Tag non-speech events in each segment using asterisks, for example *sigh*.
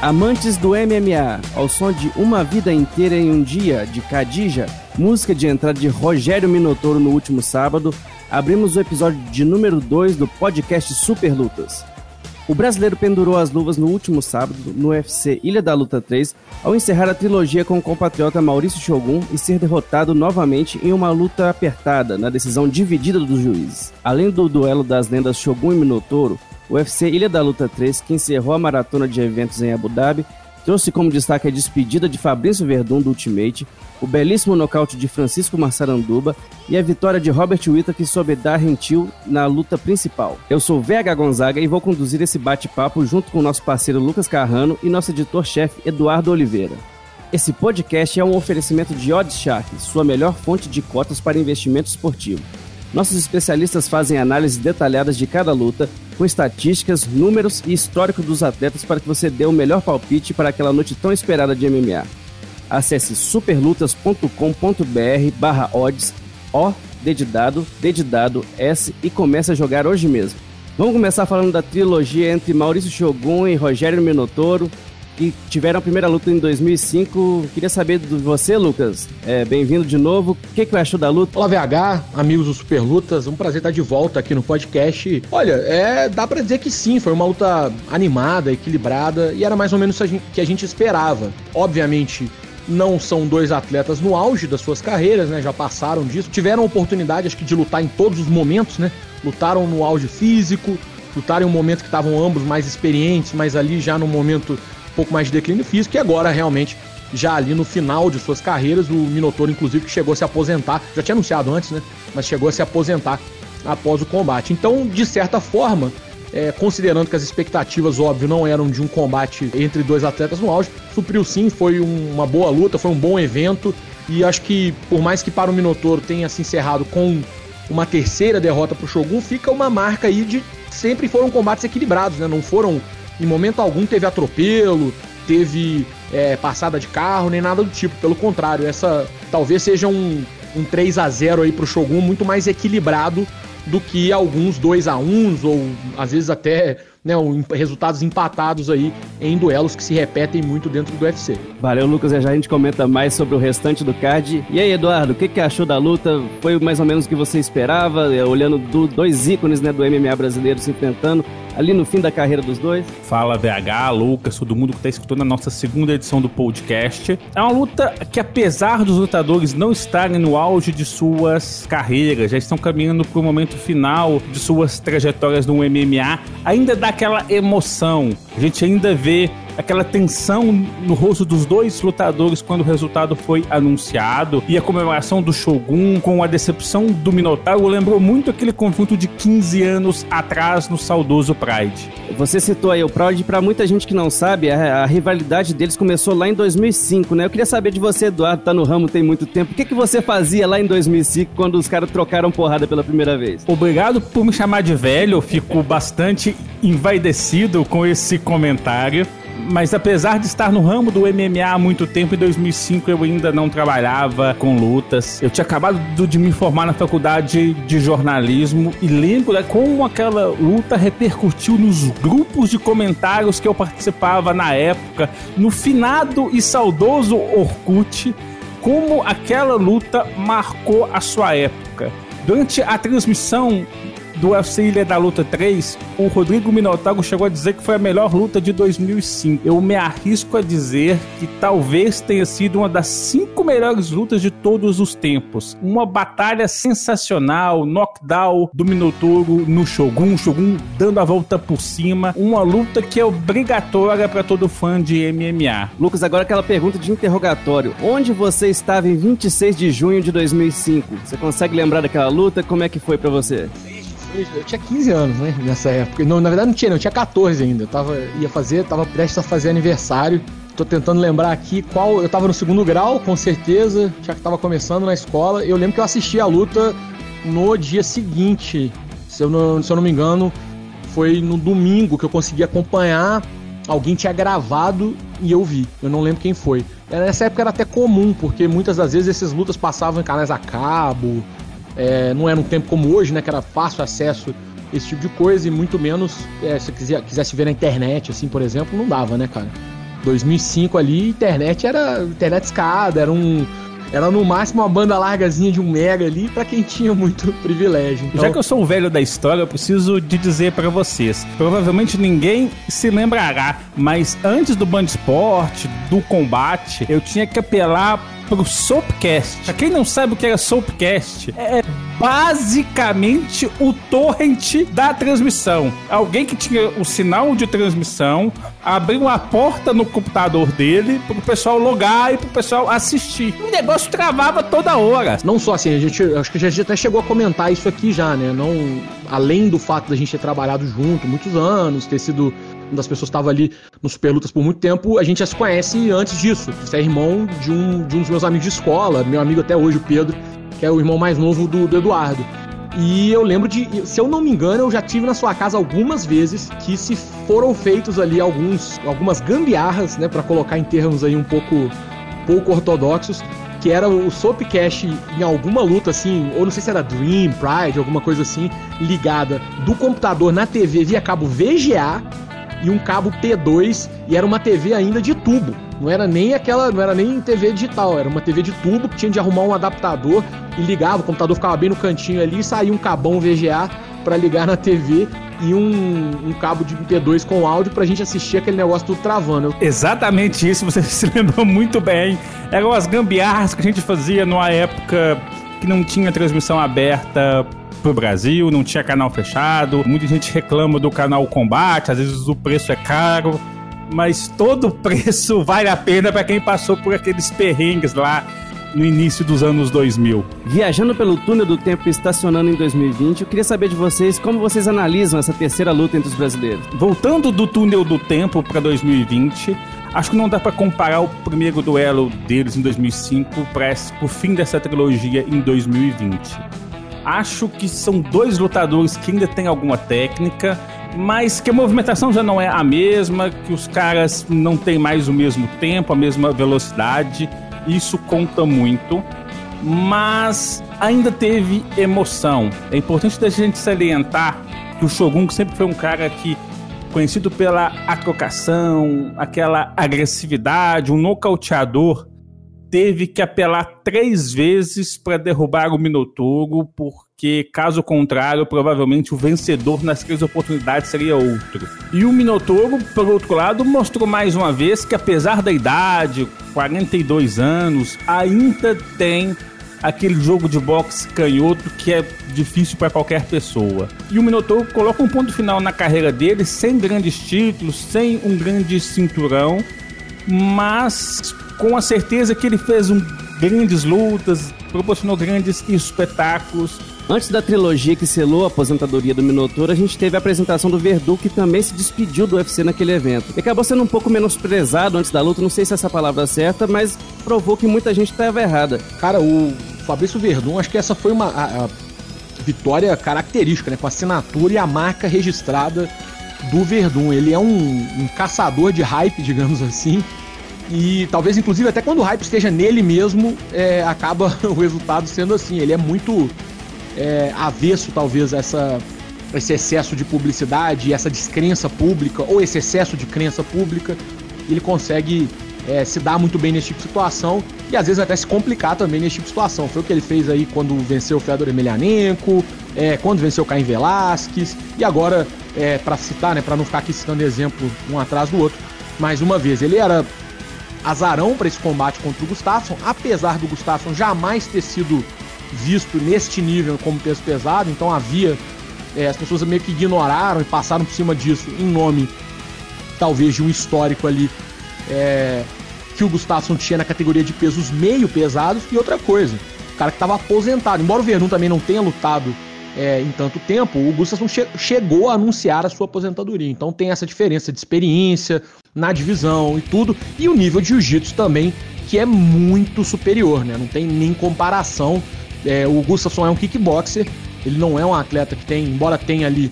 Amantes do MMA, ao som de Uma Vida Inteira em um Dia, de Khadija, música de entrada de Rogério Minotouro no último sábado, abrimos o episódio de número 2 do podcast Super Lutas. O brasileiro pendurou as luvas no último sábado, no UFC Ilha da Luta 3, ao encerrar a trilogia com o compatriota Maurício Shogun e ser derrotado novamente em uma luta apertada, na decisão dividida dos juízes. Além do duelo das lendas Shogun e Minotouro, UFC Ilha da Luta 3, que encerrou a maratona de eventos em Abu Dhabi, trouxe como destaque a despedida de Fabrício Verdun do Ultimate, o belíssimo nocaute de Francisco Massaranduba e a vitória de Robert Whittaker sobre Darren Till na luta principal. Eu sou VH Gonzaga e vou conduzir esse bate-papo junto com nosso parceiro Lucas Carrano e nosso editor-chefe Eduardo Oliveira. Esse podcast é um oferecimento de OddsShark, sua melhor fonte de cotas para investimento esportivo. Nossos especialistas fazem análises detalhadas de cada luta, com estatísticas, números e histórico dos atletas para que você dê o melhor palpite para aquela noite tão esperada de MMA. Acesse superlutas.com.br barra odds, O, D de dado, D de dado, S e comece a jogar hoje mesmo. Vamos começar falando da trilogia entre Maurício Shogun e Rogério Minotouro, que tiveram a primeira luta em 2005. Queria saber de você, Lucas. É, Bem-vindo de novo. O que, que achou da luta? Olá, VH, amigos do Super Lutas. Um prazer estar de volta aqui no podcast. Olha, é, dá para dizer que sim, foi uma luta animada, equilibrada e era mais ou menos o que a gente esperava. Obviamente, não são dois atletas no auge das suas carreiras, né? Já passaram disso. Tiveram oportunidade, acho que, de lutar em todos os momentos, né? Lutaram no auge físico, lutaram em um momento que estavam ambos mais experientes, mas ali já no momento pouco mais de declínio físico e agora realmente já ali no final de suas carreiras, o Minotauro inclusive que chegou a se aposentar, já tinha anunciado antes, né? Mas chegou a se aposentar após o combate. Então, de certa forma, é, considerando que as expectativas, óbvio, não eram de um combate entre dois atletas no auge, supriu sim, foi um, uma boa luta, foi um bom evento e acho que por mais que para o Minotauro tenha se encerrado com uma terceira derrota para o Shogun, fica uma marca aí de sempre foram combates equilibrados, né? Não foram em momento algum teve atropelo, teve é, passada de carro, nem nada do tipo. Pelo contrário, essa talvez seja um, um 3 a 0 aí pro Shogun muito mais equilibrado do que alguns 2 a 1 ou às vezes até né, resultados empatados aí em duelos que se repetem muito dentro do UFC. Valeu, Lucas. Já a gente comenta mais sobre o restante do card. E aí, Eduardo, o que, que achou da luta? Foi mais ou menos o que você esperava, é, olhando do, dois ícones né, do MMA brasileiro se enfrentando ali no fim da carreira dos dois? Fala VH, Lucas, todo mundo que está escutando a nossa segunda edição do podcast. É uma luta que, apesar dos lutadores não estarem no auge de suas carreiras, já estão caminhando para o momento final de suas trajetórias no MMA, ainda dá aquela emoção. A gente ainda vê aquela tensão no rosto dos dois lutadores quando o resultado foi anunciado e a comemoração do Shogun com a decepção do Minotauro lembrou muito aquele confronto de 15 anos atrás no saudoso Pride. Você citou aí o Pride, para muita gente que não sabe, a, a, rivalidade deles começou lá em 2005, né? Eu queria saber de você, Eduardo, tá no ramo tem muito tempo. O que, que você fazia lá em 2005 quando os caras trocaram porrada pela primeira vez? Obrigado por me chamar de velho, eu fico bastante envaidecido com esse comentário mas apesar de estar no ramo do MMA há muito tempo, em 2005 eu ainda não trabalhava com lutas. Eu tinha acabado de me formar na faculdade de jornalismo e lembro né, como aquela luta repercutiu nos grupos de comentários que eu participava na época, no finado e saudoso Orkut, como aquela luta marcou a sua época. Durante a transmissão do UFC Ilha da Luta 3, o Rodrigo Minotauro chegou a dizer que foi a melhor luta de 2005. Eu me arrisco a dizer que talvez tenha sido uma das cinco melhores lutas de todos os tempos. Uma batalha sensacional, knockdown do Minotauro no Shogun, Shogun dando a volta por cima. Uma luta que é obrigatória para todo fã de MMA. Lucas, agora aquela pergunta de interrogatório. Onde você estava em 26 de junho de 2005? Você consegue lembrar daquela luta? Como é que foi para você? Eu tinha 15 anos, né? Nessa época. Não, na verdade não tinha, não. Eu tinha 14 ainda. Eu tava, ia fazer, tava prestes a fazer aniversário. Tô tentando lembrar aqui qual. Eu tava no segundo grau, com certeza. Já que tava começando na escola. Eu lembro que eu assisti a luta no dia seguinte. Se eu não, se eu não me engano, foi no domingo que eu consegui acompanhar. Alguém tinha gravado e eu vi. Eu não lembro quem foi. Nessa época era até comum, porque muitas das vezes essas lutas passavam em canais a cabo, é, não era um tempo como hoje, né? Que era fácil acesso a esse tipo de coisa e muito menos é, se quiser, quisesse ver na internet, assim, por exemplo, não dava, né, cara? 2005 ali, internet era internet escada, era um era no máximo uma banda largazinha de um mega ali para quem tinha muito *laughs* privilégio. Então... Já que eu sou o velho da história, eu preciso de dizer para vocês. Provavelmente ninguém se lembrará, mas antes do Band Esporte, do combate, eu tinha que apelar pro Soapcast. Pra quem não sabe o que era Soapcast, é basicamente o torrent da transmissão. Alguém que tinha o sinal de transmissão abriu uma porta no computador dele pro pessoal logar e pro pessoal assistir. O negócio travava toda hora. Não só assim, a gente acho que a gente até chegou a comentar isso aqui já, né? Não além do fato da gente ter trabalhado junto muitos anos, ter sido das pessoas estava ali no Super Lutas por muito tempo, a gente já se conhece antes disso. Você é irmão de um, de um dos meus amigos de escola, meu amigo até hoje, o Pedro, que é o irmão mais novo do, do Eduardo. E eu lembro de, se eu não me engano, eu já tive na sua casa algumas vezes que se foram feitos ali alguns, algumas gambiarras, né, para colocar em termos aí um pouco pouco ortodoxos, que era o Soapcast em alguma luta assim, ou não sei se era Dream, Pride, alguma coisa assim, ligada do computador na TV via cabo VGA e um cabo P2 e era uma TV ainda de tubo. Não era nem aquela, não era nem TV digital, era uma TV de tubo que tinha de arrumar um adaptador e ligava, o computador ficava bem no cantinho ali e saía um cabão VGA para ligar na TV e um, um, cabo de P2 com áudio pra gente assistir aquele negócio tudo travando. Exatamente isso, você *laughs* se lembrou muito bem. Eram as gambiarras que a gente fazia numa época que não tinha transmissão aberta pro Brasil, não tinha canal fechado. Muita gente reclama do canal Combate, às vezes o preço é caro, mas todo *laughs* preço vale a pena para quem passou por aqueles perrengues lá no início dos anos 2000. Viajando pelo túnel do tempo e estacionando em 2020, eu queria saber de vocês como vocês analisam essa terceira luta entre os brasileiros. Voltando do túnel do tempo para 2020, acho que não dá para comparar o primeiro duelo deles em 2005 para o fim dessa trilogia em 2020. Acho que são dois lutadores que ainda têm alguma técnica, mas que a movimentação já não é a mesma, que os caras não têm mais o mesmo tempo, a mesma velocidade. Isso conta muito. Mas ainda teve emoção. É importante a gente salientar que o Shogun sempre foi um cara que conhecido pela acrocação, aquela agressividade, um nocauteador teve que apelar três vezes para derrubar o Minotouro, porque caso contrário, provavelmente o vencedor nas três oportunidades seria outro. E o Minotouro, por outro lado, mostrou mais uma vez que apesar da idade, 42 anos, ainda tem aquele jogo de boxe canhoto que é difícil para qualquer pessoa. E o Minotouro coloca um ponto final na carreira dele sem grandes títulos, sem um grande cinturão, mas com a certeza que ele fez um grandes lutas, proporcionou grandes espetáculos. Antes da trilogia que selou a aposentadoria do Minotauro, a gente teve a apresentação do Verdun, que também se despediu do UFC naquele evento. E acabou sendo um pouco menosprezado antes da luta, não sei se essa palavra é certa, mas provou que muita gente estava errada. Cara, o Fabrício Verdun, acho que essa foi uma a, a vitória característica, né? Com a assinatura e a marca registrada do Verdun. Ele é um, um caçador de hype, *laughs* digamos assim e talvez, inclusive, até quando o hype esteja nele mesmo, é, acaba *laughs* o resultado sendo assim. Ele é muito é, avesso, talvez, a essa, esse excesso de publicidade, essa descrença pública, ou esse excesso de crença pública. Ele consegue é, se dar muito bem nesse tipo de situação e às vezes até se complicar também nesse tipo de situação. Foi o que ele fez aí quando venceu o Fedor Emelianenko, é, quando venceu o Caim Velasquez e agora, é, para citar, né, para não ficar aqui citando exemplo um atrás do outro, mais uma vez, ele era azarão para esse combate contra o Gustafsson, apesar do Gustafsson jamais ter sido visto neste nível como peso pesado, então havia é, as pessoas meio que ignoraram e passaram por cima disso em nome talvez de um histórico ali é, que o Gustafsson tinha na categoria de pesos meio pesados. E outra coisa, o cara que estava aposentado, embora o Verdun também não tenha lutado é, em tanto tempo, o Gustafsson che chegou a anunciar a sua aposentadoria. Então tem essa diferença de experiência na divisão e tudo. E o nível de jiu-jitsu também, que é muito superior, né? Não tem nem comparação. É, o Gustafsson é um kickboxer, ele não é um atleta que tem, embora tenha ali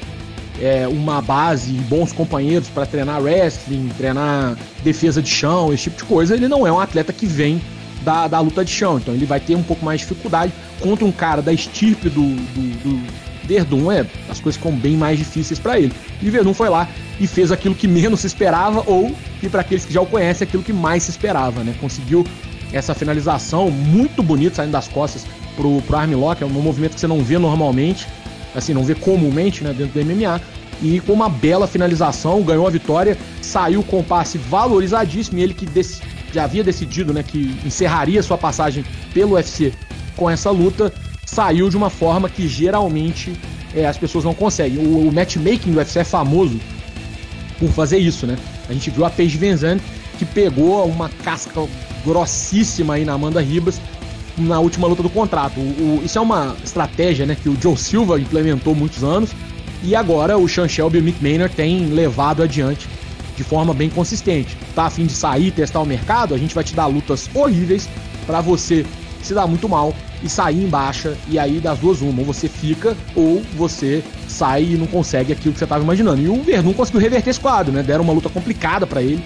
é, uma base e bons companheiros para treinar wrestling, treinar defesa de chão, esse tipo de coisa, ele não é um atleta que vem da, da luta de chão. Então ele vai ter um pouco mais de dificuldade contra um cara da estirpe do, do, do, Verdun é as coisas ficam bem mais difíceis para ele. E Verdun foi lá e fez aquilo que menos se esperava ou e para aqueles que já o conhecem aquilo que mais se esperava, né? Conseguiu essa finalização muito bonita saindo das costas pro, pro armlock, é um movimento que você não vê normalmente, assim, não vê comumente, né, dentro do MMA. E com uma bela finalização, ganhou a vitória, saiu com o passe valorizadíssimo, e ele que já havia decidido, né, que encerraria sua passagem pelo UFC com essa luta, saiu de uma forma que geralmente é, as pessoas não conseguem. O, o, matchmaking do UFC é famoso por fazer isso, né? A gente viu a Paige Van que pegou uma casca grossíssima aí na Amanda Ribas na última luta do contrato. O, o, isso é uma estratégia né, que o Joe Silva implementou muitos anos e agora o Sean Shelby e o Mick Maynard têm levado adiante de forma bem consistente. Tá a fim de sair, testar o mercado? A gente vai te dar lutas horríveis para você se dar muito mal e sair em baixa, e aí das duas uma, ou você fica, ou você sai e não consegue aquilo que você estava imaginando. E o Verdun conseguiu reverter esse quadro, né? Deram uma luta complicada para ele.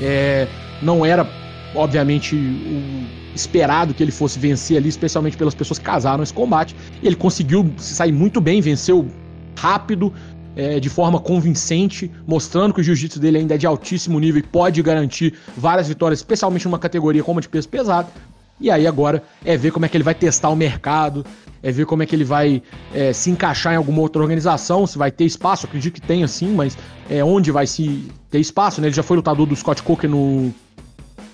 É, não era, obviamente, o esperado que ele fosse vencer ali, especialmente pelas pessoas que casaram esse combate. E ele conseguiu sair muito bem, venceu rápido, é, de forma convincente, mostrando que o jiu-jitsu dele ainda é de altíssimo nível e pode garantir várias vitórias, especialmente numa categoria como a de peso pesado. E aí agora é ver como é que ele vai testar o mercado, é ver como é que ele vai é, se encaixar em alguma outra organização, se vai ter espaço, acredito que tem assim, mas é onde vai se ter espaço, né? Ele já foi lutador do Scott Cook no,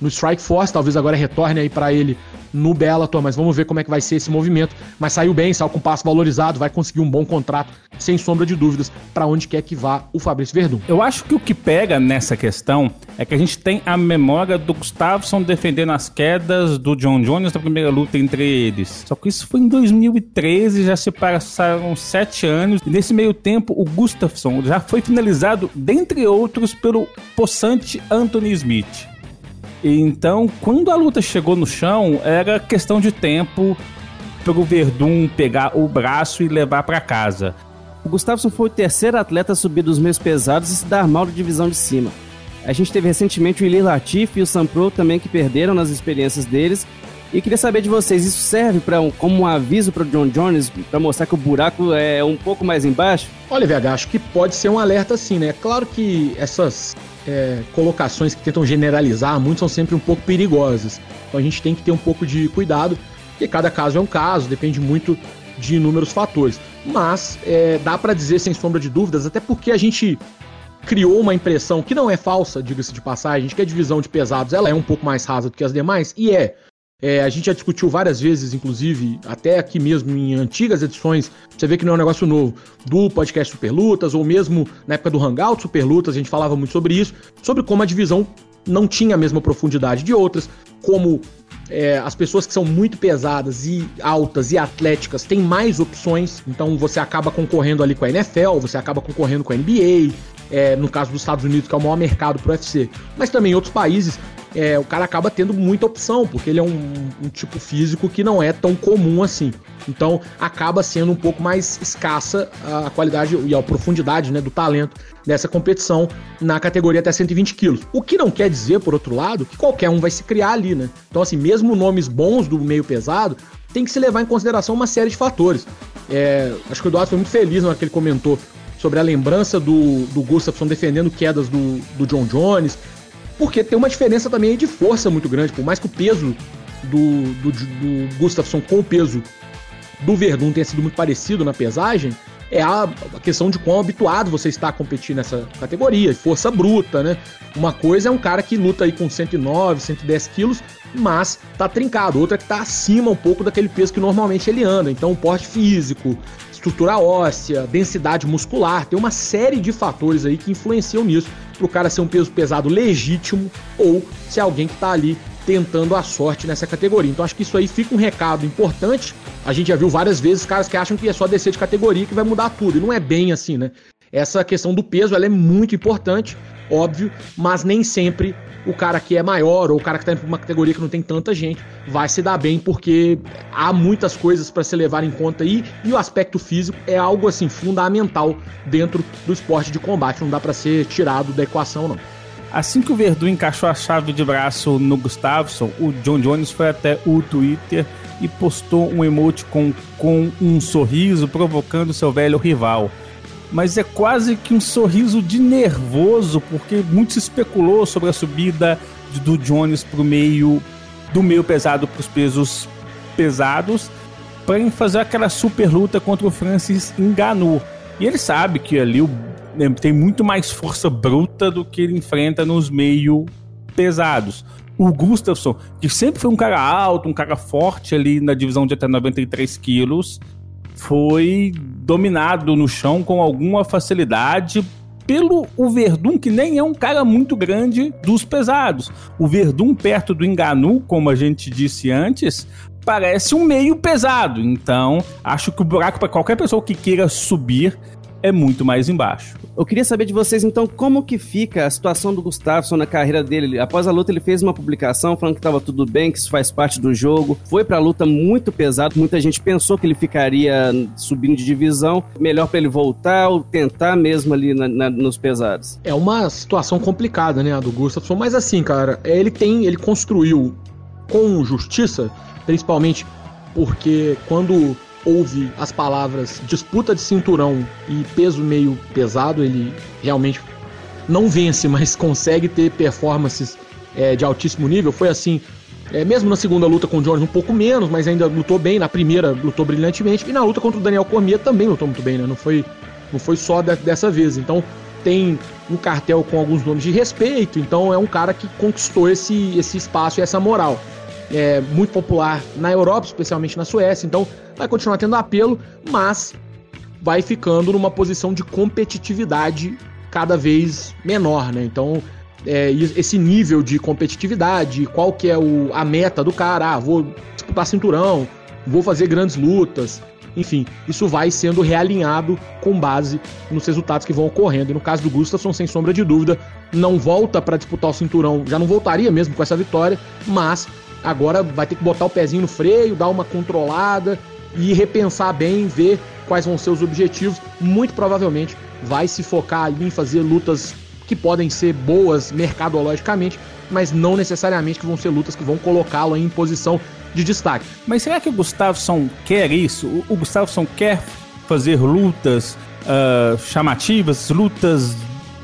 no Strike Force, talvez agora retorne aí para ele no Bellator, mas vamos ver como é que vai ser esse movimento. Mas saiu bem, saiu com passo valorizado, vai conseguir um bom contrato, sem sombra de dúvidas, para onde quer que vá o Fabrício Verdun. Eu acho que o que pega nessa questão é que a gente tem a memória do Gustafsson defendendo as quedas do John Jones na primeira luta entre eles. Só que isso foi em 2013, já se passaram sete anos, e nesse meio tempo o Gustafsson já foi finalizado, dentre outros, pelo possante Anthony Smith. Então, quando a luta chegou no chão, era questão de tempo para o Verdun pegar o braço e levar para casa. O Gustafsson foi o terceiro atleta a subir dos meios pesados e se dar mal da divisão de cima. A gente teve recentemente o Ilir Latif e o Sam Pro também que perderam nas experiências deles. E queria saber de vocês, isso serve para um, como um aviso para o John Jones para mostrar que o buraco é um pouco mais embaixo? Olha, VH, acho que pode ser um alerta sim, né? Claro que essas é, colocações que tentam generalizar muito são sempre um pouco perigosas. Então a gente tem que ter um pouco de cuidado, porque cada caso é um caso, depende muito de inúmeros fatores. Mas é, dá para dizer sem sombra de dúvidas, até porque a gente criou uma impressão que não é falsa, diga-se de passagem, que a divisão de pesados ela é um pouco mais rasa do que as demais, e é. É, a gente já discutiu várias vezes, inclusive, até aqui mesmo em antigas edições, você vê que não é um negócio novo, do podcast Superlutas, ou mesmo na época do Hangout Superlutas, a gente falava muito sobre isso, sobre como a divisão não tinha a mesma profundidade de outras, como é, as pessoas que são muito pesadas e altas e atléticas têm mais opções, então você acaba concorrendo ali com a NFL, você acaba concorrendo com a NBA, é, no caso dos Estados Unidos, que é o maior mercado para o UFC, mas também outros países é, o cara acaba tendo muita opção, porque ele é um, um, tipo físico que não é tão comum assim. Então acaba sendo um pouco mais escassa a qualidade e a profundidade né, do talento dessa competição na categoria até 120 quilos. O que não quer dizer, por outro lado, que qualquer um vai se criar ali, né? Então, assim, mesmo nomes bons do meio pesado, tem que se levar em consideração uma série de fatores. É, acho que o Eduardo foi muito feliz na hora que ele comentou sobre a lembrança do, do Gustafsson defendendo quedas do, do John Jones, porque tem uma diferença também de força muito grande, por mais que o peso do, do, do Gustafsson com o peso do Verdun tenha sido muito parecido na pesagem, é a, questão de quão habituado você está a competir nessa categoria, força bruta, né? Uma coisa é um cara que luta aí com 109, 110 quilos, mas tá trincado. Outra que tá acima um pouco daquele peso que normalmente ele anda. Então, o porte físico, estrutura óssea, densidade muscular, tem uma série de fatores aí que influenciam nisso, para o cara ser um peso pesado legítimo ou se alguém que está ali tentando a sorte nessa categoria. Então acho que isso aí fica um recado importante. A gente já viu várias vezes caras que acham que é só descer de categoria que vai mudar tudo. E não é bem assim, né? Essa questão do peso ela é muito importante, óbvio, mas nem sempre o cara que é maior ou o cara que está em uma categoria que não tem tanta gente vai se dar bem porque há muitas coisas para se levar em conta aí e o aspecto físico é algo assim fundamental dentro do esporte de combate, não dá para ser tirado da equação não. Assim que o Verdun encaixou a chave de braço no Gustafsson, o John Jones foi até o Twitter e postou um emote com, com um sorriso provocando seu velho rival. Mas é quase que um sorriso de nervoso, porque muito se especulou sobre a subida do Jones para o meio do meio pesado para os pesos pesados para fazer aquela super luta contra o Francis Ngannou. E ele sabe que ali o né, tem muito mais força bruta do que ele enfrenta nos meio pesados. O Gustafsson, que sempre foi um cara alto, um cara forte ali na divisão de até 93 quilos, foi dominado no chão com alguma facilidade pelo o Verdun, que nem é um cara muito grande dos pesados. O Verdun, perto do Enganu, como a gente disse antes, parece um meio pesado. Então, acho que o buraco para qualquer pessoa que queira subir é muito mais embaixo. Eu queria saber de vocês, então, como que fica a situação do Gustafsson na carreira dele. Após a luta, ele fez uma publicação falando que estava tudo bem, que isso faz parte do jogo. Foi pra luta muito pesado. Muita gente pensou que ele ficaria subindo de divisão. Melhor para ele voltar ou tentar mesmo ali na, na, nos pesados. É uma situação complicada, né, a do Gustafsson. Mas assim, cara, ele tem, ele construiu com justiça, principalmente porque quando ouve as palavras disputa de cinturão e peso meio pesado, ele realmente não vence, *laughs* mas consegue ter performances é, de altíssimo nível. Foi assim, é, mesmo na segunda luta com o Jones, um pouco menos, mas ainda lutou bem. Na primeira, lutou brilhantemente. E na luta contra o Daniel Cormier também lutou muito bem, né? Não foi, não foi só de, dessa vez. Então, tem um cartel com alguns nomes de respeito. Então, é um cara que conquistou esse, esse espaço e essa moral é muito popular na Europa, especialmente na Suécia, então vai continuar tendo apelo, mas vai ficando numa posição de competitividade cada vez menor, né? Então, é, esse nível de competitividade, qual que é o, a meta do cara, ah, vou disputar cinturão, vou fazer grandes lutas, enfim, isso vai sendo realinhado com base nos resultados que vão ocorrendo. E no caso do Gustafsson, sem sombra de dúvida, não volta para disputar o cinturão, já não voltaria mesmo com essa vitória, mas Agora vai ter que botar o pezinho no freio, dar uma controlada e repensar bem, ver quais vão ser os objetivos. Muito provavelmente vai se focar em fazer lutas que podem ser boas mercadologicamente, mas não necessariamente que vão ser lutas que vão colocá-lo em posição de destaque. Mas será que o Gustafsson quer isso? O Gustafsson quer fazer lutas uh, chamativas, lutas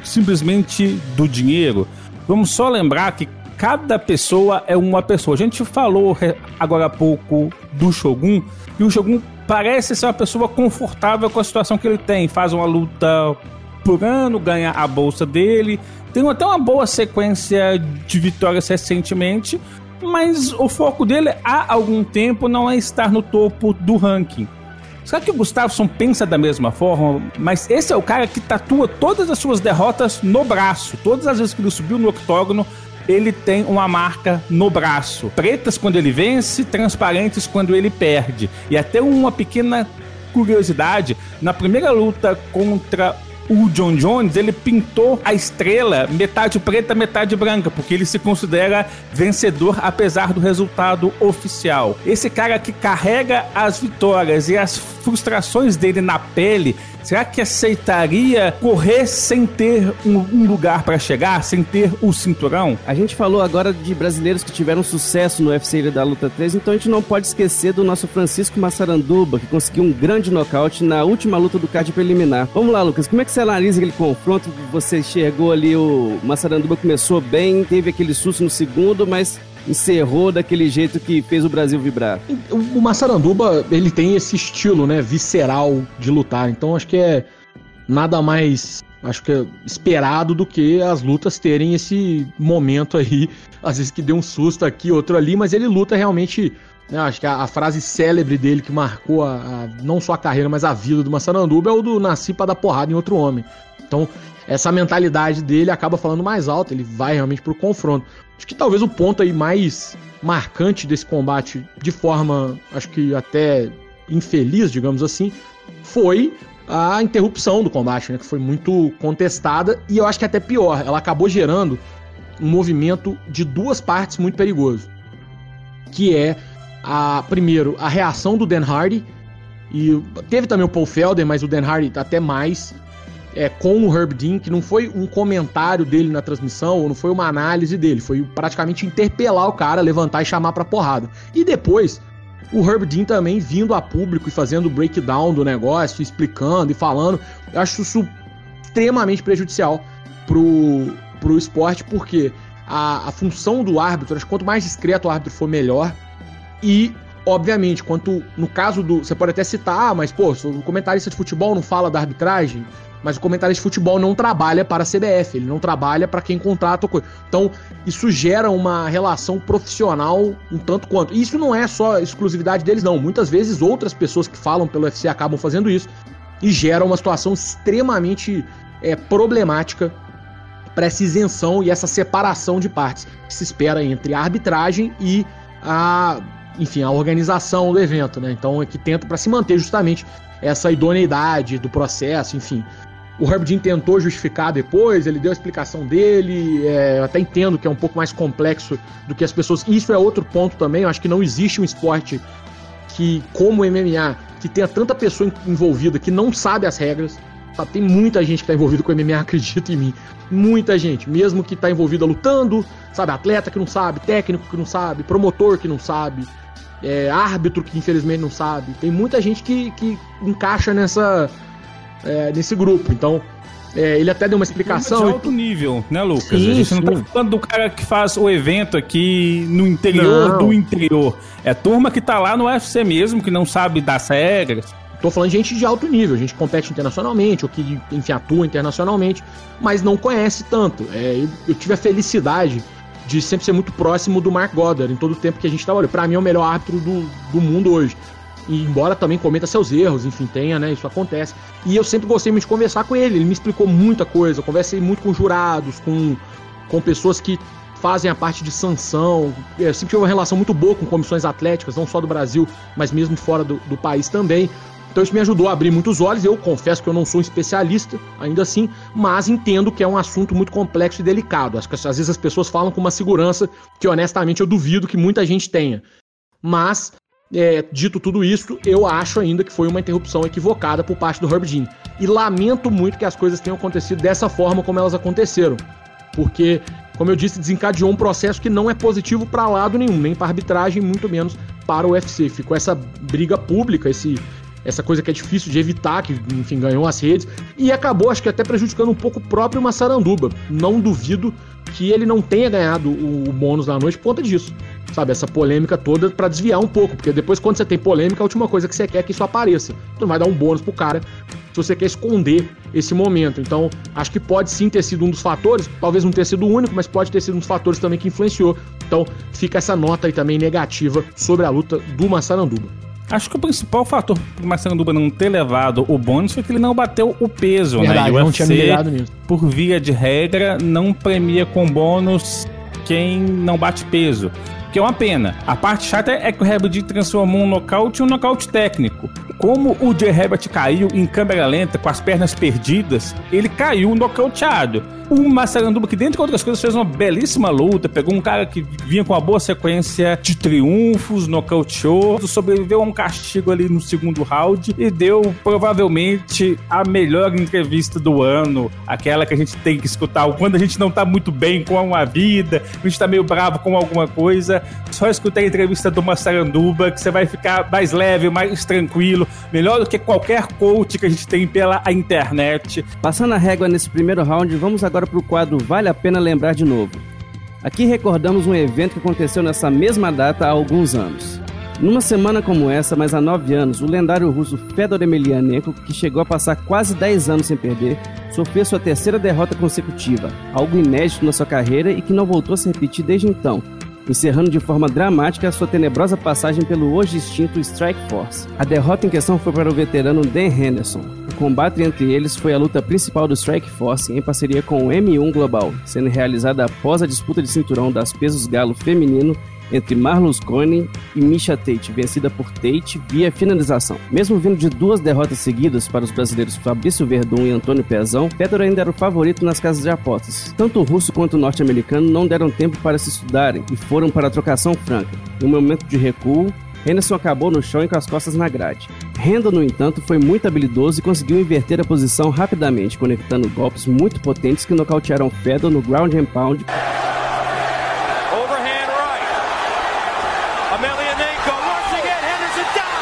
simplesmente do dinheiro? Vamos só lembrar que cada pessoa é uma pessoa. A gente falou agora há pouco do Shogun, e o Shogun parece ser uma pessoa confortável com a situação que ele tem. Faz uma luta por ano, ganha a bolsa dele, tem até uma boa sequência de vitórias recentemente, mas o foco dele há algum tempo não é estar no topo do ranking. Será que o Gustafsson pensa da mesma forma? Mas esse é o cara que tatua todas as suas derrotas no braço. Todas as vezes que ele subiu no octógono, ele tem uma marca no braço. Pretas quando ele vence, transparentes quando ele perde. E até uma pequena curiosidade, na primeira luta contra o John Jones, ele pintou a estrela metade preta, metade branca, porque ele se considera vencedor apesar do resultado oficial. Esse cara que carrega as vitórias e as frustrações dele na pele Será que aceitaria correr sem ter um, um lugar para chegar, sem ter o cinturão? A gente falou agora de brasileiros que tiveram sucesso no UFC da Luta 3, então a gente não pode esquecer do nosso Francisco Massaranduba, que conseguiu um grande nocaute na última luta do card preliminar. Vamos lá, Lucas, como é que você analisa aquele confronto? Você enxergou ali o Massaranduba começou bem, teve aquele susto no segundo, mas encerrou daquele jeito que fez o Brasil vibrar. O Massaranduba, ele tem esse estilo, né, visceral de lutar. Então acho que é nada mais acho que é esperado do que as lutas terem esse momento aí, *laughs* às vezes que deu um susto aqui, outro ali, mas ele luta realmente. Né, acho que a, a, frase célebre dele que marcou a, a, não só a carreira, mas a vida do Massaranduba é o do nasci para dar porrada em outro homem. Então, essa mentalidade dele acaba falando mais alto, ele vai realmente pro confronto. Acho que talvez o ponto aí mais marcante desse combate, de forma, acho que até infeliz, digamos assim, foi a interrupção do combate, né, que foi muito contestada e eu acho que até pior, ela acabou gerando um movimento de duas partes muito perigoso, que é a primeiro a reação do Dan Hardy e teve também o Paul Felder, mas o Dan Hardy até mais é, com o Herb Dean, que não foi um comentário dele na transmissão, ou não foi uma análise dele, foi praticamente interpelar o cara, levantar e chamar pra porrada. E depois, o Herb Dean também vindo a público e fazendo o breakdown do negócio, explicando e falando. Eu acho isso extremamente prejudicial pro, pro esporte, porque a, a função do árbitro, acho que quanto mais discreto o árbitro for, melhor. E, obviamente, quanto no caso do. Você pode até citar, ah, mas, pô, o comentarista de futebol não fala da arbitragem. Mas o comentarista de futebol não trabalha para a CBF, ele não trabalha para quem contrata. Então, isso gera uma relação profissional um tanto quanto. E isso não é só exclusividade deles, não. Muitas vezes outras pessoas que falam pelo UFC acabam fazendo isso e gera uma situação extremamente é, problemática para essa isenção e essa separação de partes que se espera entre a arbitragem e a, enfim, a organização do evento, né? Então é que tenta para se manter justamente essa idoneidade do processo, enfim. O Herb Dean tentou justificar depois, ele deu a explicação dele. É, eu até entendo que é um pouco mais complexo do que as pessoas. Isso é outro ponto também. Eu acho que não existe um esporte que, como o MMA, que tenha tanta pessoa envolvida que não sabe as regras. Sabe? Tem muita gente que está envolvida com o MMA, *laughs* acredita em mim. Muita gente, mesmo que está envolvida lutando, sabe? Atleta que não sabe, técnico que não sabe, promotor que não sabe, é, árbitro que infelizmente não sabe. Tem muita gente que, que encaixa nessa é, nesse grupo. Então, é, ele até deu uma explicação. De alto nível, né, Lucas? Sim, a gente sim. não tá falando do cara que faz o evento aqui no interior não. do interior. É turma que tá lá no UFC mesmo, que não sabe das regras. Tô falando de gente de alto nível, gente que compete internacionalmente, ou que, enfim, atua internacionalmente, mas não conhece tanto. É, eu, eu, tive a felicidade de sempre ser muito próximo do Mark Goddard em todo o tempo que a gente trabalhou. Para mim é o melhor árbitro do, do mundo hoje. E embora também cometa seus erros, enfim, tenha, né? Isso acontece. E eu sempre gostei muito de conversar com ele. Ele me explicou muita coisa. Eu conversei muito com jurados, com, com pessoas que fazem a parte de sanção. Eu sempre tive uma relação muito boa com comissões atléticas, não só do Brasil, mas mesmo fora do, do país também. Então isso me ajudou a abrir muitos olhos. Eu confesso que eu não sou um especialista, ainda assim, mas entendo que é um assunto muito complexo e delicado. Acho que às vezes as pessoas falam com uma segurança que honestamente eu duvido que muita gente tenha. Mas é, dito tudo isso, eu acho ainda que foi uma interrupção equivocada por parte do Herb Dean. E lamento muito que as coisas tenham acontecido dessa forma como elas aconteceram. Porque, como eu disse, desencadeou um processo que não é positivo para lado nenhum, nem para arbitragem, muito menos para o UFC. Ficou essa briga pública, esse, essa coisa que é difícil de evitar, que, enfim, ganhou as redes, e acabou, acho que até prejudicando um pouco o próprio Massaranduba. Não duvido que ele não tenha ganhado o, bônus na noite por conta disso sabe, essa polêmica toda para desviar um pouco, porque depois quando você tem polêmica, a última coisa que você quer é que isso apareça. Tu não vai dar um bônus pro cara se você quer esconder esse momento. Então, acho que pode sim ter sido um dos fatores, talvez não tenha sido o único, mas pode ter sido um dos fatores também que influenciou. Então, fica essa nota aí também negativa sobre a luta do Massaranduba. Acho que o principal fator pro Massaranduba não ter levado o bônus foi que ele não bateu o peso, né? Verdade, né? E o UFC, não tinha nisso. por via de regra, não premia com bônus quem não bate peso que é uma pena. A parte chata é que o Herbert transformou um nocaute em um nocaute técnico. Como o Jay Herbert caiu em câmera lenta, com as pernas perdidas, ele caiu nocauteado. O Massaranduba, que dentre outras coisas fez uma belíssima luta, pegou um cara que vinha com uma boa sequência de triunfos, nocauteou, sobreviveu a um castigo ali no segundo round e deu provavelmente a melhor entrevista do ano, aquela que a gente tem que escutar quando a gente não tá muito bem com a vida, a gente tá meio bravo com alguma coisa, só escutar a entrevista do Massaranduba que você vai ficar mais leve, mais tranquilo, melhor do que qualquer coach que a gente tem pela internet. Passando a régua nesse primeiro round, vamos agora para o quadro Vale a Pena Lembrar de Novo. Aqui recordamos um evento que aconteceu nessa mesma data há alguns anos. Numa semana como essa, mas há nove anos, o lendário russo Fedor Emelianenko, que chegou a passar quase 10 anos sem perder, sofreu sua terceira derrota consecutiva, algo inédito na sua carreira e que não voltou a se repetir desde então, encerrando de forma dramática a sua tenebrosa passagem pelo hoje extinto Strike Force. A derrota em questão foi para o veterano Dan Henderson. O combate entre eles foi a luta principal do Strike Force em parceria com o M1 Global, sendo realizada após a disputa de cinturão das pesos galo feminino entre Marlos Cohen e Misha Tate, vencida por Tate via finalização. Mesmo vindo de duas derrotas seguidas para os brasileiros Fabrício Verdun e Antônio Pezão, Pedro ainda era o favorito nas casas de apostas. Tanto o russo quanto o norte-americano não deram tempo para se estudarem e foram para a trocação franca. Em um momento de recuo, Henderson acabou no chão e com as costas na grade. Randall, no entanto, foi muito habilidoso e conseguiu inverter a posição rapidamente, conectando golpes muito potentes que nocautearam Fedor no ground and pound. Emelianenko. Once again, Henderson down.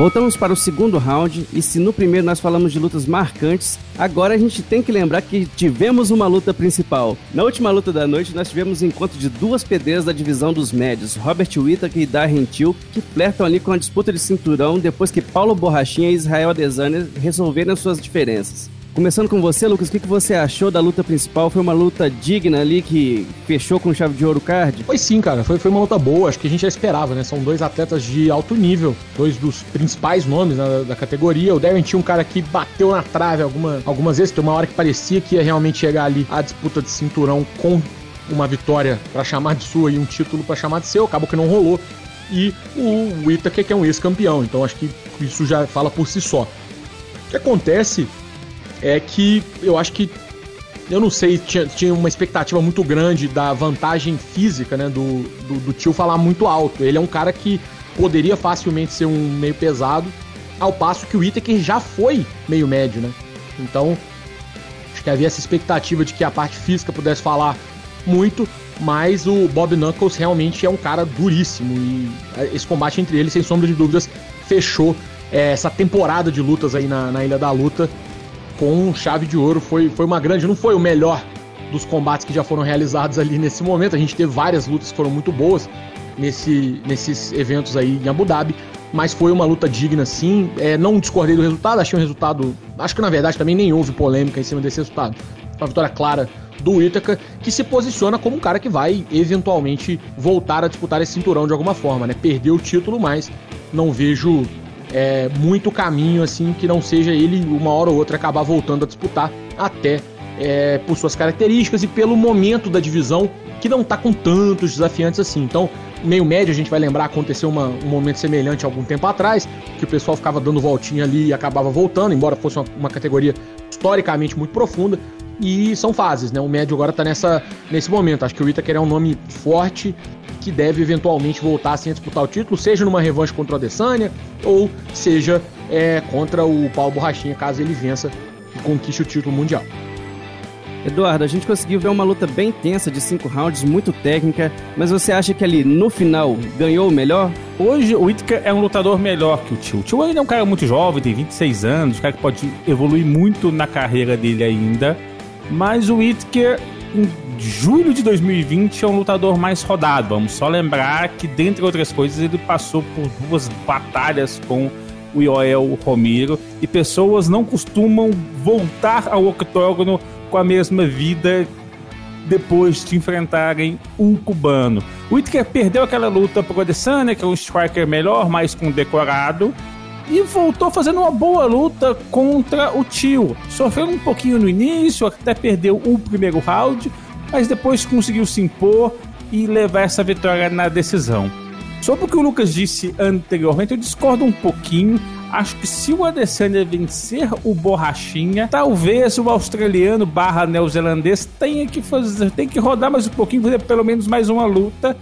Voltamos para o segundo round e se no primeiro nós falamos de lutas marcantes, agora a gente tem que lembrar que tivemos uma luta principal. Na última luta da noite nós tivemos o encontro de duas PDs da divisão dos médios, Robert Whittaker e Darren Till, que flertam ali com a disputa de cinturão depois que Paulo Borrachinha e Israel Adesanya resolveram suas diferenças. Começando com você, Lucas, o que, que você achou da luta principal? Foi uma luta digna ali que fechou com chave de ouro card? Foi sim, cara. Foi, foi uma luta boa. Acho que a gente já esperava, né? São dois atletas de alto nível, dois dos principais nomes né, da categoria. O Darren tinha um cara que bateu na trave alguma, algumas vezes. Tem uma hora que parecia que ia realmente chegar ali a disputa de cinturão com uma vitória para chamar de sua e um título para chamar de seu. Acabou que não rolou. E o Whittaker, que é um ex-campeão. Então acho que isso já fala por si só. O que acontece é que eu acho que eu não sei, tinha, tinha uma expectativa muito grande da vantagem física, né, do, do, do, tio falar muito alto. Ele é um cara que poderia facilmente ser um meio pesado, ao passo que o Whittaker já foi meio médio, né? Então, acho que havia essa expectativa de que a parte física pudesse falar muito, mas o Bob Knuckles realmente é um cara duríssimo e esse combate entre eles, sem sombra de dúvidas, fechou é, essa temporada de lutas aí na, na Ilha da Luta com chave de ouro. Foi, foi uma grande, não foi o melhor dos combates que já foram realizados ali nesse momento. A gente teve várias lutas que foram muito boas nesse, nesses eventos aí em Abu Dhabi, mas foi uma luta digna sim. É, não discordei do resultado, achei um resultado. Acho que na verdade também nem houve polêmica em cima desse resultado. Uma vitória clara do Ítaca, que se posiciona como um cara que vai eventualmente voltar a disputar esse cinturão de alguma forma, né? Perdeu o título, mas não vejo é, muito caminho assim que não seja ele uma hora ou outra acabar voltando a disputar até é, por suas características e pelo momento da divisão que não está com tantos desafiantes assim. Então, meio médio a gente vai lembrar aconteceu uma, um momento semelhante algum tempo atrás, que o pessoal ficava dando voltinha ali e acabava voltando, embora fosse uma, uma categoria historicamente muito profunda. E são fases, né? O médio agora está nessa, nesse momento. Acho que o Itaker é um nome forte que deve eventualmente voltar assim, a disputar o título, seja numa revanche contra o Adesanya ou seja é, contra o Paulo Borrachinha, caso ele vença e conquiste o título mundial. Eduardo, a gente conseguiu ver uma luta bem tensa de cinco rounds, muito técnica, mas você acha que ali no final ganhou o melhor? Hoje o Whittaker é um lutador melhor que o Tio. O Tio ainda é um cara muito jovem, tem 26 anos, um cara que pode evoluir muito na carreira dele ainda, mas o Whittaker em julho de 2020 é um lutador mais rodado. Vamos só lembrar que, dentre outras coisas, ele passou por duas batalhas com o Yoel Romero e pessoas não costumam voltar ao octógono com a mesma vida depois de enfrentarem um cubano. O Whittaker perdeu aquela luta pro Adesanya, que é um striker melhor, mais condecorado, e voltou fazendo uma boa luta contra o Tio. Sofreu um pouquinho no início, até perdeu o primeiro round, mas depois conseguiu se impor e levar essa vitória na decisão. Sobre o que o Lucas disse anteriormente, eu discordo um pouquinho. Acho que se o Adesanya vencer o Borrachinha, talvez o australiano barra neozelandês tenha que fazer, tem que rodar mais um pouquinho, fazer pelo menos mais uma luta,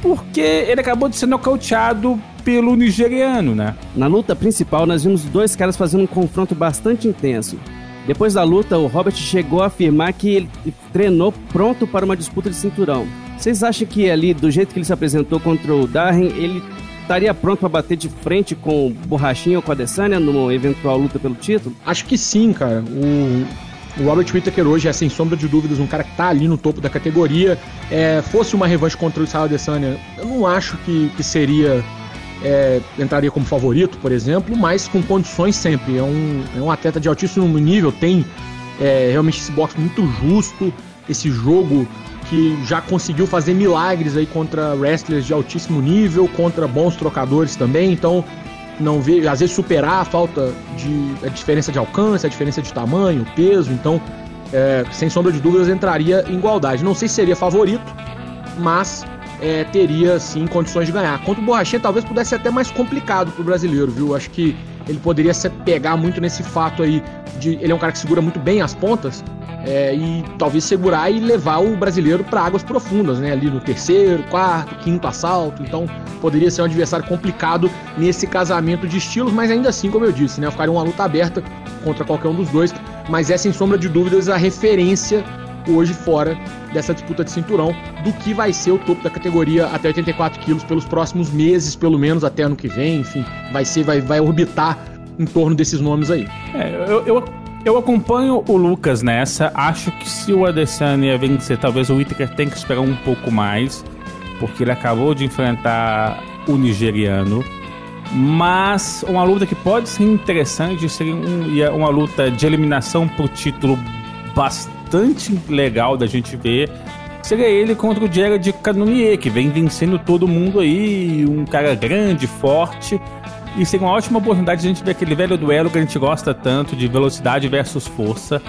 porque ele acabou de ser nocauteado pelo nigeriano, né? Na luta principal, nós vimos dois caras fazendo um confronto bastante intenso. Depois da luta, o Robert chegou a afirmar que ele treinou pronto para uma disputa de cinturão. Vocês acham que ali, do jeito que ele se apresentou contra o Darren, ele estaria pronto para bater de frente com o Borrachinha ou com a Adesanya numa eventual luta pelo título? Acho que sim, cara. O, o Robert Whittaker hoje é, sem sombra de dúvidas, um cara que tá ali no topo da categoria. É, fosse uma revanche contra o Israel Adesanya, eu não acho que, que seria é, entraria como favorito, por exemplo, mas com condições sempre. É um, é um atleta de altíssimo nível, tem é, realmente esse boxe muito justo, esse jogo que já conseguiu fazer milagres aí contra wrestlers de altíssimo nível, contra bons trocadores também, então não vê, às vezes superar a falta de a diferença de alcance, a diferença de tamanho, peso, então é, sem sombra de dúvidas entraria em igualdade. Não sei se seria favorito, mas é, teria sim condições de ganhar. Contra o Borrachinha talvez pudesse ser até mais complicado pro brasileiro, viu? Acho que ele poderia se pegar muito nesse fato aí de ele é um cara que segura muito bem as pontas é, e talvez segurar e levar o brasileiro para águas profundas, né? Ali no terceiro, quarto, quinto assalto. Então poderia ser um adversário complicado nesse casamento de estilos, mas ainda assim, como eu disse, né? Ficaria uma luta aberta contra qualquer um dos dois. Mas é sem sombra de dúvidas a referência hoje fora dessa disputa de cinturão do que vai ser o topo da categoria até 84 quilos pelos próximos meses, pelo menos até ano que vem, enfim, vai ser, vai, vai orbitar em torno desses nomes aí. É, eu, eu, eu acompanho o Lucas nessa, acho que se o Adesanya vencer, talvez o Whittaker tenha que esperar um pouco mais, porque ele acabou de enfrentar o nigeriano. Mas uma luta que pode ser interessante seria um, uma luta de eliminação pro título bastante bastante legal da gente ver seria ele contra o Jared Cannonier, que vem vencendo todo mundo aí, um cara grande, forte. E seria uma ótima oportunidade de a gente ver aquele velho duelo que a gente gosta tanto, de velocidade versus força,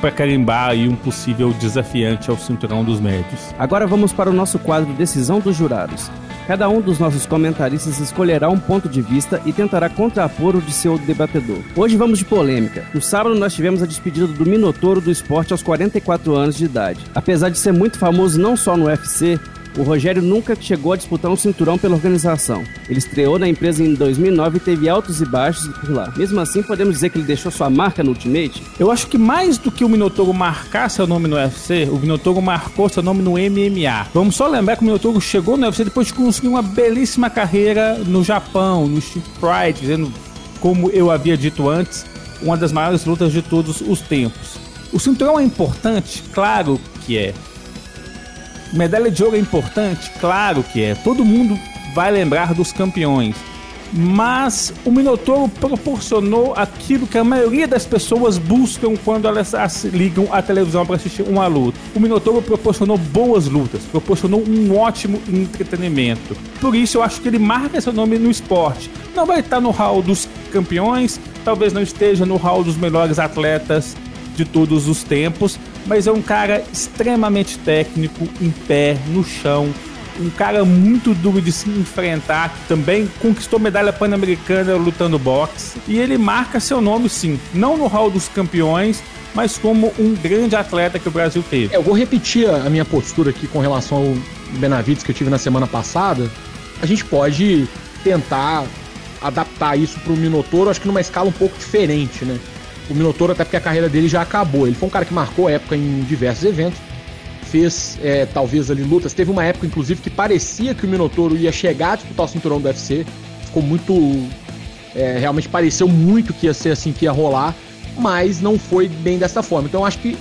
para carimbar aí um possível desafiante ao cinturão dos médios. Agora vamos para o nosso quadro Decisão dos Jurados. Cada um dos nossos comentaristas escolherá um ponto de vista e tentará contrapor o de seu debatedor. Hoje vamos de polêmica. No sábado nós tivemos a despedida do Minotouro do esporte aos 44 anos de idade. Apesar de ser muito famoso não só no UFC, o Rogério nunca chegou a disputar um cinturão pela organização. Ele estreou na empresa em 2009 e teve altos e baixos por lá. Mesmo assim, podemos dizer que ele deixou sua marca no Ultimate? Eu acho que mais do que o Minotouro marcar seu nome no UFC, o Minotouro marcou seu nome no MMA. Vamos só lembrar que o Minotouro chegou no UFC depois de conseguir uma belíssima carreira no Japão, no Street Pride, dizendo, como eu havia dito antes, uma das maiores lutas de todos os tempos. O cinturão é importante? Claro que é. Medalha de ouro é importante? Claro que é. Todo mundo vai lembrar dos campeões. Mas o Minotouro proporcionou aquilo que a maioria das pessoas buscam quando elas ligam a televisão para assistir uma luta. O Minotouro proporcionou boas lutas, proporcionou um ótimo entretenimento. Por isso eu acho que ele marca seu nome no esporte. Não vai estar no hall dos campeões, talvez não esteja no hall dos melhores atletas de todos os tempos, mas é um cara extremamente técnico, em pé, no chão, um cara muito duro de se enfrentar, que também conquistou medalha pan-americana lutando boxe, e ele marca seu nome sim, não no hall dos campeões, mas como um grande atleta que o Brasil teve. É, eu vou repetir a minha postura aqui com relação ao Benavides que eu tive na semana passada. A gente pode tentar adaptar isso para o Minotouro, acho que numa escala um pouco diferente, né? O Minotouro, até porque a carreira dele já acabou. Ele foi um cara que marcou época em diversos eventos, fez é, talvez ali lutas. Teve uma época, inclusive, que parecia que o Minotouro ia chegar a disputar o cinturão do UFC. Ficou muito. É, realmente pareceu muito que ia ser assim que ia rolar, mas não foi bem dessa forma. Então acho que,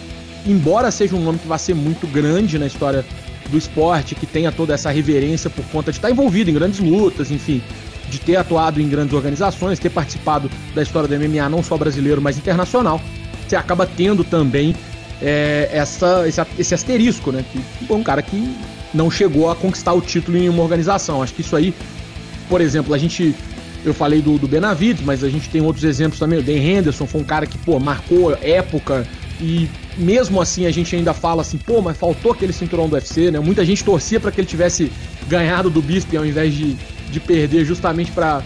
embora seja um nome que vai ser muito grande na história do esporte, que tenha toda essa reverência por conta de estar envolvido em grandes lutas, enfim, de ter atuado em grandes organizações, ter participado da história do MMA não só brasileiro, mas internacional, você acaba tendo também é, essa, esse, esse, asterisco, né? Que foi um cara que não chegou a conquistar o título em uma organização. Acho que isso aí, por exemplo, a gente. Eu falei do, do Benavides, mas a gente tem outros exemplos também. O Dan Henderson foi um cara que, pô, marcou época e mesmo assim a gente ainda fala assim, pô, mas faltou aquele cinturão do UFC, né? Muita gente torcia para que ele tivesse ganhado do Bisping ao invés de, de perder justamente para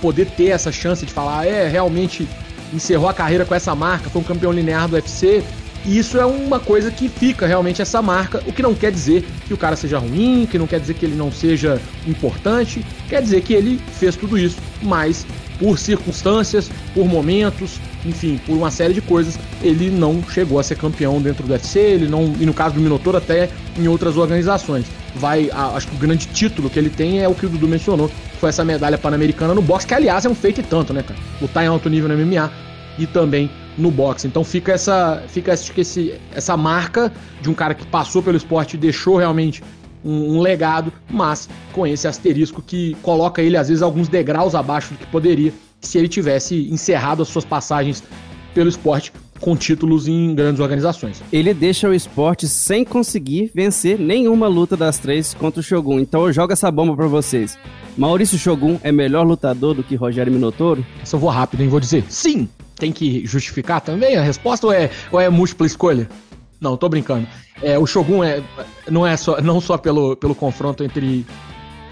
poder ter essa chance de falar, é, realmente encerrou a carreira com essa marca, foi um campeão linear do UFC. E isso é uma coisa que fica realmente essa marca, o que não quer dizer que o cara seja ruim, que não quer dizer que ele não seja importante, quer dizer que ele fez tudo isso, mas por circunstâncias, por momentos, enfim, por uma série de coisas, ele não chegou a ser campeão dentro do UFC, ele não, e no caso do Minotauro até em outras organizações vai. A, acho que o grande título que ele tem é o que o Dudu mencionou, que foi essa medalha pan-americana no boxe, que aliás é um feito e tanto, né, cara? Lutar em alto nível no MMA e também no boxe. Então fica essa, fica esse, essa marca de um cara que passou pelo esporte e deixou realmente um, um, legado, mas com esse asterisco que coloca ele às vezes alguns degraus abaixo do que poderia se ele tivesse encerrado as suas passagens pelo esporte com títulos em grandes organizações. Ele deixa o esporte sem conseguir vencer nenhuma luta das três contra o Shogun. Então eu jogo essa bomba para vocês. Maurício Shogun é melhor lutador do que Rogério Minotouro? Eu vou rápido, hein? Vou dizer sim. Tem que justificar também a resposta ou é, ou é múltipla escolha? Não, tô brincando. É, o Shogun é, não é só, não só pelo, pelo confronto entre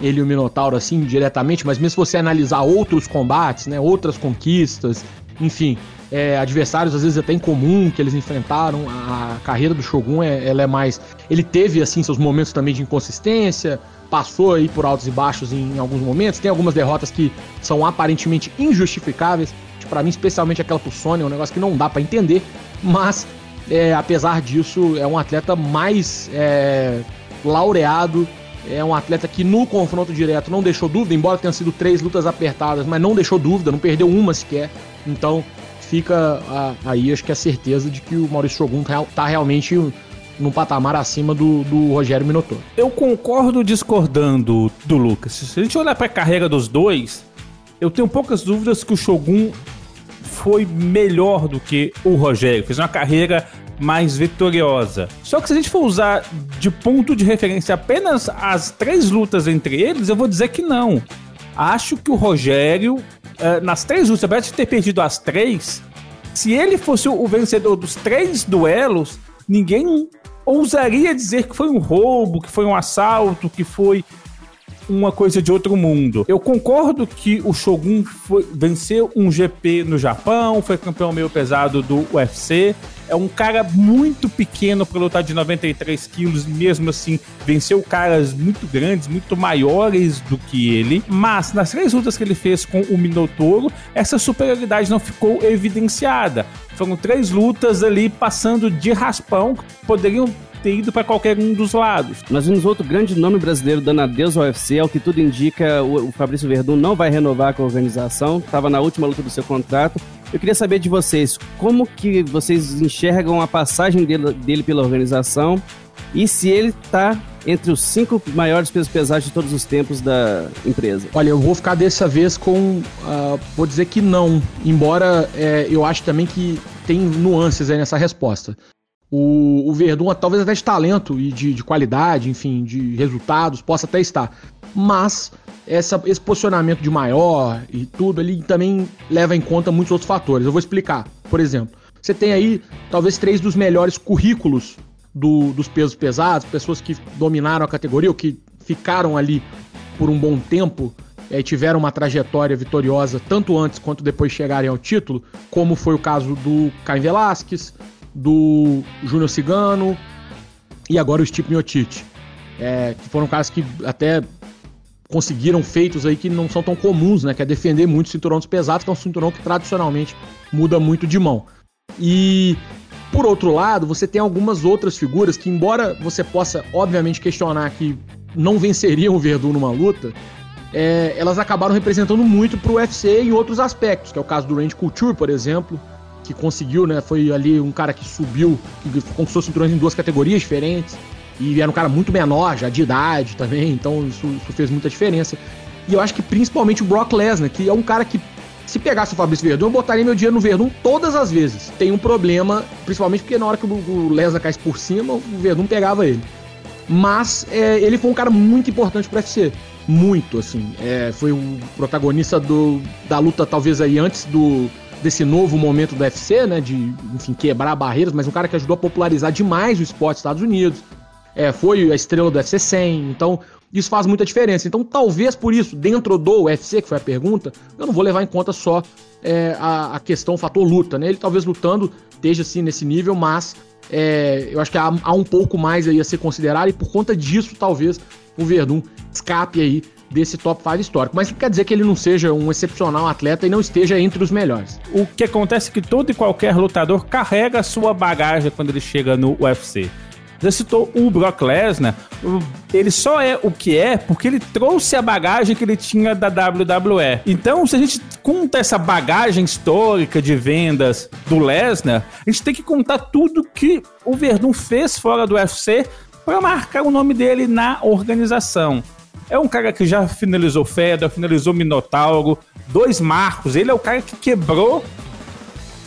ele e o Minotauro, assim, diretamente, mas mesmo se você analisar outros combates, né, outras conquistas, enfim, é, adversários às vezes até em comum que eles enfrentaram, a, carreira do Shogun é, ela é mais... Ele teve, assim, seus momentos também de inconsistência, passou aí por altos e baixos em, em alguns momentos, tem algumas derrotas que são aparentemente injustificáveis, para mim, especialmente aquela pro Sony, é um negócio que não dá para entender, mas é, apesar disso, é um atleta mais é, laureado. É um atleta que no confronto direto não deixou dúvida, embora tenham sido três lutas apertadas, mas não deixou dúvida, não perdeu uma sequer. Então fica aí, acho que a certeza de que o Maurício Shogun tá, tá realmente num patamar acima do, do Rogério Minotor. Eu concordo discordando do Lucas. Se a gente olhar para a carreira dos dois, eu tenho poucas dúvidas que o Shogun foi melhor do que o Rogério, fez uma carreira mais vitoriosa. Só que se a gente for usar de ponto de referência apenas as três lutas entre eles, eu vou dizer que não. Acho que o Rogério, eh, nas três lutas, apesar de ter perdido as três, se ele fosse o vencedor dos três duelos, ninguém ousaria dizer que foi um roubo, que foi um assalto, que foi uma coisa de outro mundo. Eu concordo que o Shogun foi, venceu um GP no Japão, foi campeão meio pesado do UFC. É um cara muito pequeno para lutar de 93 quilos, mesmo assim venceu caras muito grandes, muito maiores do que ele. Mas nas três lutas que ele fez com o Minotouro, essa superioridade não ficou evidenciada. Foram três lutas ali passando de raspão, poderiam ter ido para qualquer um dos lados. Nós vimos outro grande nome brasileiro dando adeus ao UFC, ao que tudo indica, o, o Fabrício Verdun não vai renovar com a organização, estava na última luta do seu contrato. Eu queria saber de vocês, como que vocês enxergam a passagem dele, dele pela organização e se ele está entre os cinco maiores pesos pesados de todos os tempos da empresa? Olha, eu vou ficar dessa vez com. Uh, vou dizer que não. Embora é, eu acho também que tem nuances aí nessa resposta. O, o Verdun, talvez até de talento e de, de qualidade, enfim, de resultados, possa até estar. Mas essa, esse posicionamento de maior e tudo, ele também leva em conta muitos outros fatores. Eu vou explicar. Por exemplo, você tem aí talvez três dos melhores currículos do, dos pesos pesados, pessoas que dominaram a categoria ou que ficaram ali por um bom tempo e tiveram uma trajetória vitoriosa tanto antes quanto depois de chegarem ao título, como foi o caso do Caim Velasquez, do Júnior Cigano e agora o Stipe Miocic. É, que foram caras que até conseguiram feitos aí que não são tão comuns, né? Que é defender muito o cinturão dos pesados, que é um cinturão que tradicionalmente muda muito de mão. E por outro lado, você tem algumas outras figuras que, embora você possa, obviamente, questionar que não venceriam o Verdun numa luta, é, elas acabaram representando muito pro UFC em outros aspectos, que é o caso do Range Couture, por exemplo, que conseguiu, né? Foi ali um cara que subiu, que conquistou cinturões em duas categorias diferentes. E era um cara muito menor, já de idade também, então isso, isso fez muita diferença. E eu acho que principalmente o Brock Lesnar, que é um cara que, se pegasse o Fabrício Verdun, eu botaria meu dinheiro no Verdun todas as vezes. Tem um problema, principalmente porque na hora que o Lesnar caísse por cima, o Verdun pegava ele. Mas é, ele foi um cara muito importante pro UFC. Muito, assim. É, foi o protagonista do, da luta, talvez aí antes do, desse novo momento do UFC, né? De, enfim, quebrar barreiras, mas um cara que ajudou a popularizar demais o esporte dos Estados Unidos. É, foi a estrela do UFC 100, então isso faz muita diferença. Então, talvez por isso, dentro do UFC, que foi a pergunta, eu não vou levar em conta só é, a, a, questão, o fator luta, né? Ele talvez lutando esteja assim nesse nível, mas é, eu acho que há, há, um pouco mais aí a ser considerado, e por conta disso, talvez o Verdun escape aí desse top 5 histórico. Mas não quer dizer que ele não seja um excepcional atleta e não esteja entre os melhores. O que acontece é que todo e qualquer lutador carrega sua bagagem quando ele chega no UFC. Você citou o Brock Lesnar, ele só é o que é porque ele trouxe a bagagem que ele tinha da WWE. Então, se a gente conta essa bagagem histórica de vendas do Lesnar, a gente tem que contar tudo que o Verdun fez fora do UFC para marcar o nome dele na organização. É um cara que já finalizou Fedor, finalizou Minotauro, dois marcos. Ele é o cara que quebrou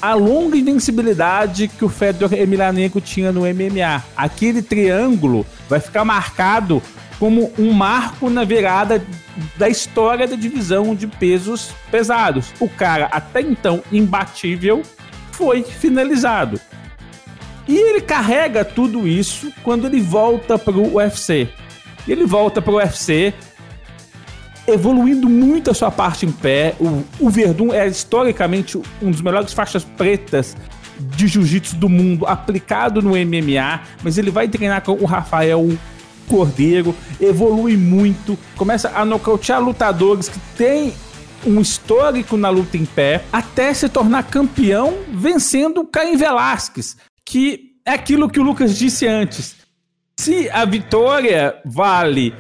a longa invencibilidade que o Fedor Emelianenko tinha no MMA. Aquele triângulo vai ficar marcado como um marco na virada da história da divisão de pesos pesados. O cara, até então imbatível, foi finalizado. E ele carrega tudo isso quando ele volta pro UFC. Ele volta pro UFC evoluindo muito a sua parte em pé. O, o Verdun é historicamente um dos melhores faixas pretas de jiu-jitsu do mundo aplicado no MMA, mas ele vai treinar com o Rafael Cordeiro, evolui muito, começa a nocautear lutadores que têm um histórico na luta em pé, até se tornar campeão vencendo Caim Velasquez, que é aquilo que o Lucas disse antes. Se a vitória vale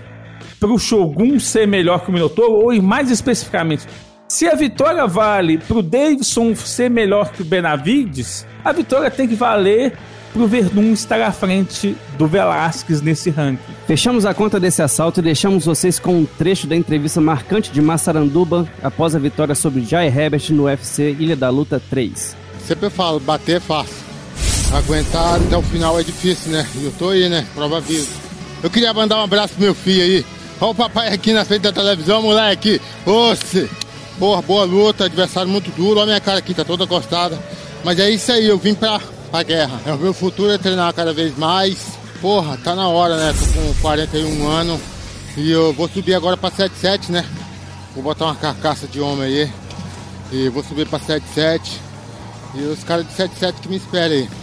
para o Shogun ser melhor que o Minotauro, ou mais especificamente, se a vitória vale para o Davidson ser melhor que o Benavides, a vitória tem que valer para o Verdun estar à frente do Velasquez nesse ranking. Fechamos a conta desse assalto e deixamos vocês com um trecho da entrevista marcante de Massaranduba após a vitória sobre Jai Herbert no UFC Ilha da Luta 3. Sempre eu falo, bater é fácil. Aguentar até o final é difícil, né? E eu tô aí, né? Prova viva. Eu queria mandar um abraço pro meu filho aí. Olha o papai aqui na frente da televisão, moleque. Oxe! Porra, boa luta, adversário muito duro. Olha a minha cara aqui, tá toda costada. Mas é isso aí, eu vim pra, pra guerra. É o meu futuro é treinar cada vez mais. Porra, tá na hora, né? Tô com 41 anos. E eu vou subir agora pra 77, né? Vou botar uma carcaça de homem aí. E vou subir pra 77. E os caras de 77 que me esperem aí.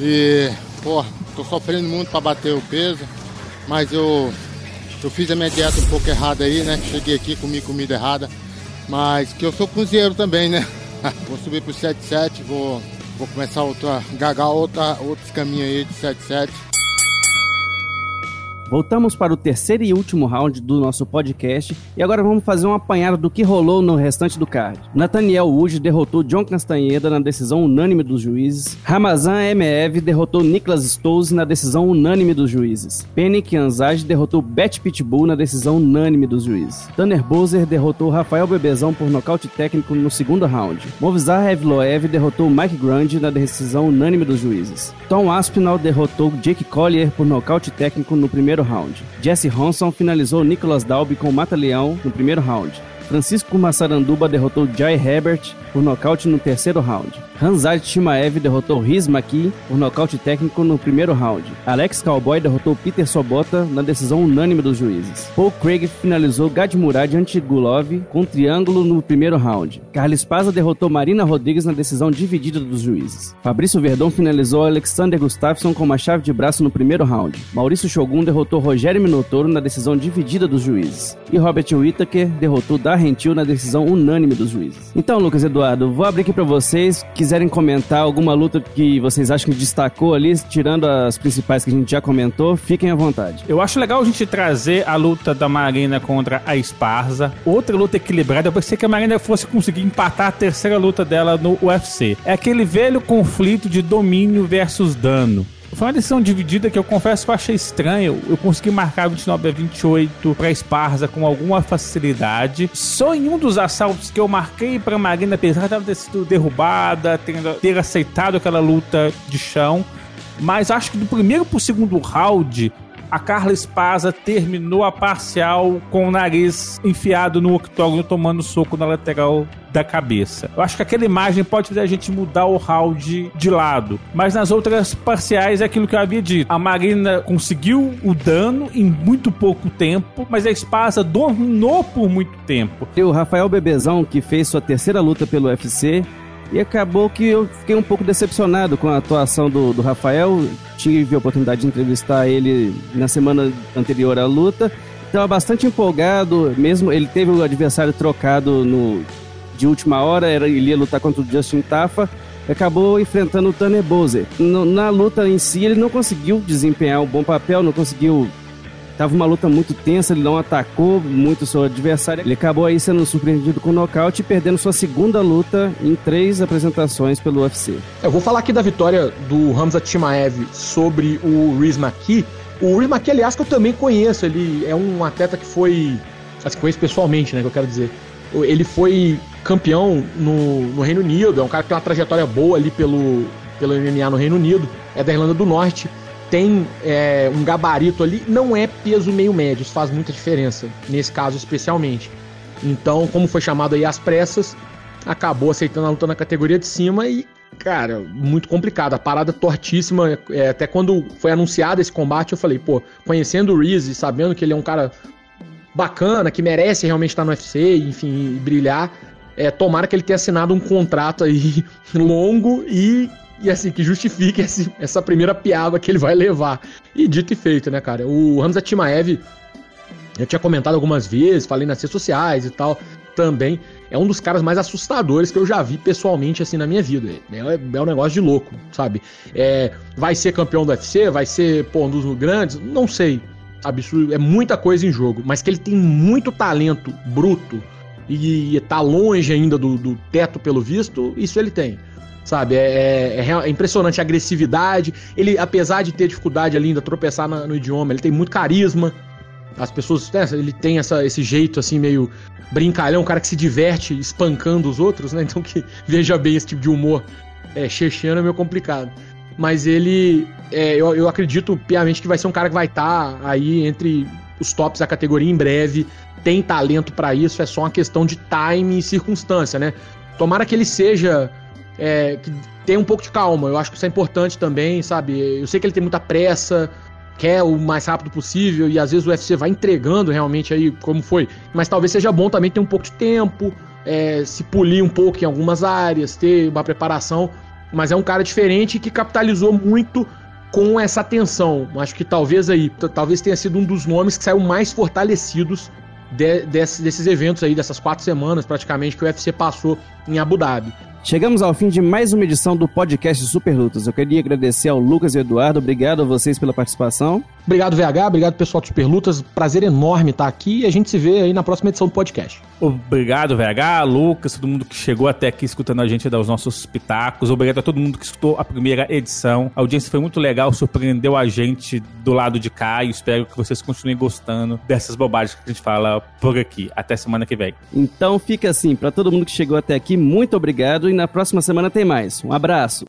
E, porra, tô sofrendo muito pra bater o peso. Mas eu eu fiz a minha dieta um pouco errada aí, né? Cheguei aqui, comi comida errada. Mas que eu sou cozinheiro também, né? *laughs* vou subir pro 77, vou, vou começar outra, gagar outra, outros caminhos aí de 77. Voltamos para o terceiro e último round do nosso podcast e agora vamos fazer um apanhado do que rolou no restante do card. Nathaniel Wood derrotou John Castanheda na decisão unânime dos juízes. Ramazan Emeev derrotou Niklas Stolze na decisão unânime dos juízes. Penny Kianzage derrotou Bet Pitbull na decisão unânime dos juízes. Tanner Bozer derrotou Rafael Bebezão por nocaute técnico no segundo round. Movizar Evloev derrotou Mike Grande na decisão unânime dos juízes. Tom Aspinall derrotou Jake Collier por nocaute técnico no primeiro primeiro round. Jesse Ronson finalizou Nicholas Dalby com mata-leão no primeiro round. Francisco Massaranduba derrotou Jai Herbert por nocaute no terceiro round. Hanzad Shimaev derrotou Riz Maki por nocaute técnico no primeiro round. Alex Cowboy derrotou Peter Sobota na decisão unânime dos juízes. Paul Craig finalizou Gad Murad Antigulov com um triângulo no primeiro round. Carlos Paza derrotou Marina Rodrigues na decisão dividida dos juízes. Fabrício Verdão finalizou Alexander Gustafsson com uma chave de braço no primeiro round. Maurício Shogun derrotou Rogério Minotouro na decisão dividida dos juízes. E Robert Whittaker derrotou Darren Till na decisão unânime dos juízes. Então, Lucas Eduardo, vou abrir aqui para vocês que quiserem comentar alguma luta que vocês acham que destacou ali, tirando as principais que a gente já comentou, fiquem à vontade. Eu acho legal a gente trazer a luta da Marina contra a Esparza. Outra luta equilibrada. Eu pensei que a Marina fosse conseguir empatar a terceira luta dela no UFC. É aquele velho conflito de domínio versus dano. Foi uma decisão dividida que eu confesso que eu achei estranho. Eu consegui marcar 29 a 28 para Esparza com alguma facilidade. Só em um dos assaltos que eu marquei para Marina, apesar de ela ter sido derrubada, ter, ter aceitado aquela luta de chão. Mas acho que do primeiro pro segundo round, a Carla Espaza terminou a parcial com o nariz enfiado no octógono, tomando soco na lateral da cabeça. Eu acho que aquela imagem pode fazer a gente mudar o round de lado. Mas nas outras parciais é aquilo que eu havia dito. A Marina conseguiu o dano em muito pouco tempo, mas a Espaza dominou por muito tempo. E o Rafael Bebezão, que fez sua terceira luta pelo UFC, e acabou que eu fiquei um pouco decepcionado com a atuação do, do Rafael. Tive a oportunidade de entrevistar ele na semana anterior à luta. Estava bastante empolgado, mesmo ele teve o adversário trocado no, de última hora, era, ele ia lutar contra o Justin Tafa, acabou enfrentando o Tanner Bowser. na luta em si, ele não conseguiu desempenhar um bom papel, não conseguiu Tava uma luta muito tensa, ele não atacou muito seu adversário. Ele acabou aí sendo surpreendido com nocaute e perdendo sua segunda luta em três apresentações pelo UFC. Eu vou falar aqui da vitória do Hamza Timaev sobre o Riz Maki. O Riz Maki, aliás, que eu também conheço, ele é um atleta que foi. Assim, conheço pessoalmente, né? Que eu quero dizer. Ele foi campeão no, no Reino Unido, é um cara que tem uma trajetória boa ali pelo, pelo MMA no Reino Unido, é da Irlanda do Norte tem é, um gabarito ali, não é peso meio médio, isso faz muita diferença, nesse caso especialmente. Então, como foi chamado aí às pressas, acabou aceitando a luta na categoria de cima e Cara, muito complicado. A parada tortíssima. É, até quando foi anunciado esse combate, eu falei, pô, conhecendo o Reese, sabendo que ele é um cara bacana, que merece realmente estar no UFC, enfim, e brilhar. É, tomara que ele tenha assinado um contrato aí *laughs* longo e, e assim, que justifique esse, essa primeira piaba que ele vai levar. E dito e feito, né, cara? O Hamza Timaev, eu tinha comentado algumas vezes, falei nas redes sociais e tal, também. É um dos caras mais assustadores que eu já vi pessoalmente, assim, na minha vida. É, é um negócio de louco, sabe? É, vai ser campeão do UFC? Vai ser, pô, um dos grandes? Não sei? Isso é muita coisa em jogo, mas que ele tem muito talento bruto e, e tá longe ainda do, do, teto pelo visto, isso ele tem. Sabe, é, é, é, impressionante a agressividade. Ele, apesar de ter dificuldade ali ainda tropeçar no idioma, ele tem muito carisma. As pessoas, né, ele tem essa, esse jeito assim meio brincalhão, um cara que se diverte espancando os outros, né? *laughs* Então que veja bem esse tipo de humor é, chechiano é meio complicado mas ele. É, eu, eu acredito piamente que vai ser um cara que vai estar tá aí entre os tops da categoria em breve. Tem talento para isso, é só uma questão de time e circunstância, né? Tomara que ele seja. É, que tenha um pouco de calma. Eu acho que isso é importante também, sabe? Eu sei que ele tem muita pressa, quer o mais rápido possível e às vezes o UFC vai entregando realmente aí como foi. Mas talvez seja bom também ter um pouco de tempo, é, se polir um pouco em algumas áreas, ter uma preparação mas é um cara diferente que capitalizou muito com essa atenção. Acho que talvez aí, talvez tenha sido um dos nomes que saiu mais fortalecidos de, desse, desses eventos aí, dessas quatro semanas praticamente que o UFC passou em Abu Dhabi. Chegamos ao fim de mais uma edição do podcast Super Lutas. Eu queria agradecer ao Lucas e Eduardo. Obrigado a vocês pela participação. Obrigado, VH. Obrigado, pessoal do Super Lutas. Prazer enorme estar aqui e a gente se vê aí na próxima edição do podcast. Obrigado, VH, Lucas, todo mundo que chegou até aqui escutando a gente dar os nossos pitacos. Obrigado a todo mundo que escutou a primeira edição. A audiência foi muito legal, surpreendeu a gente do lado de cá e espero que vocês continuem gostando dessas bobagens que a gente fala por aqui. Até semana que vem. Então fica assim, para todo mundo que chegou até aqui, muito obrigado e na próxima semana tem mais. Um abraço.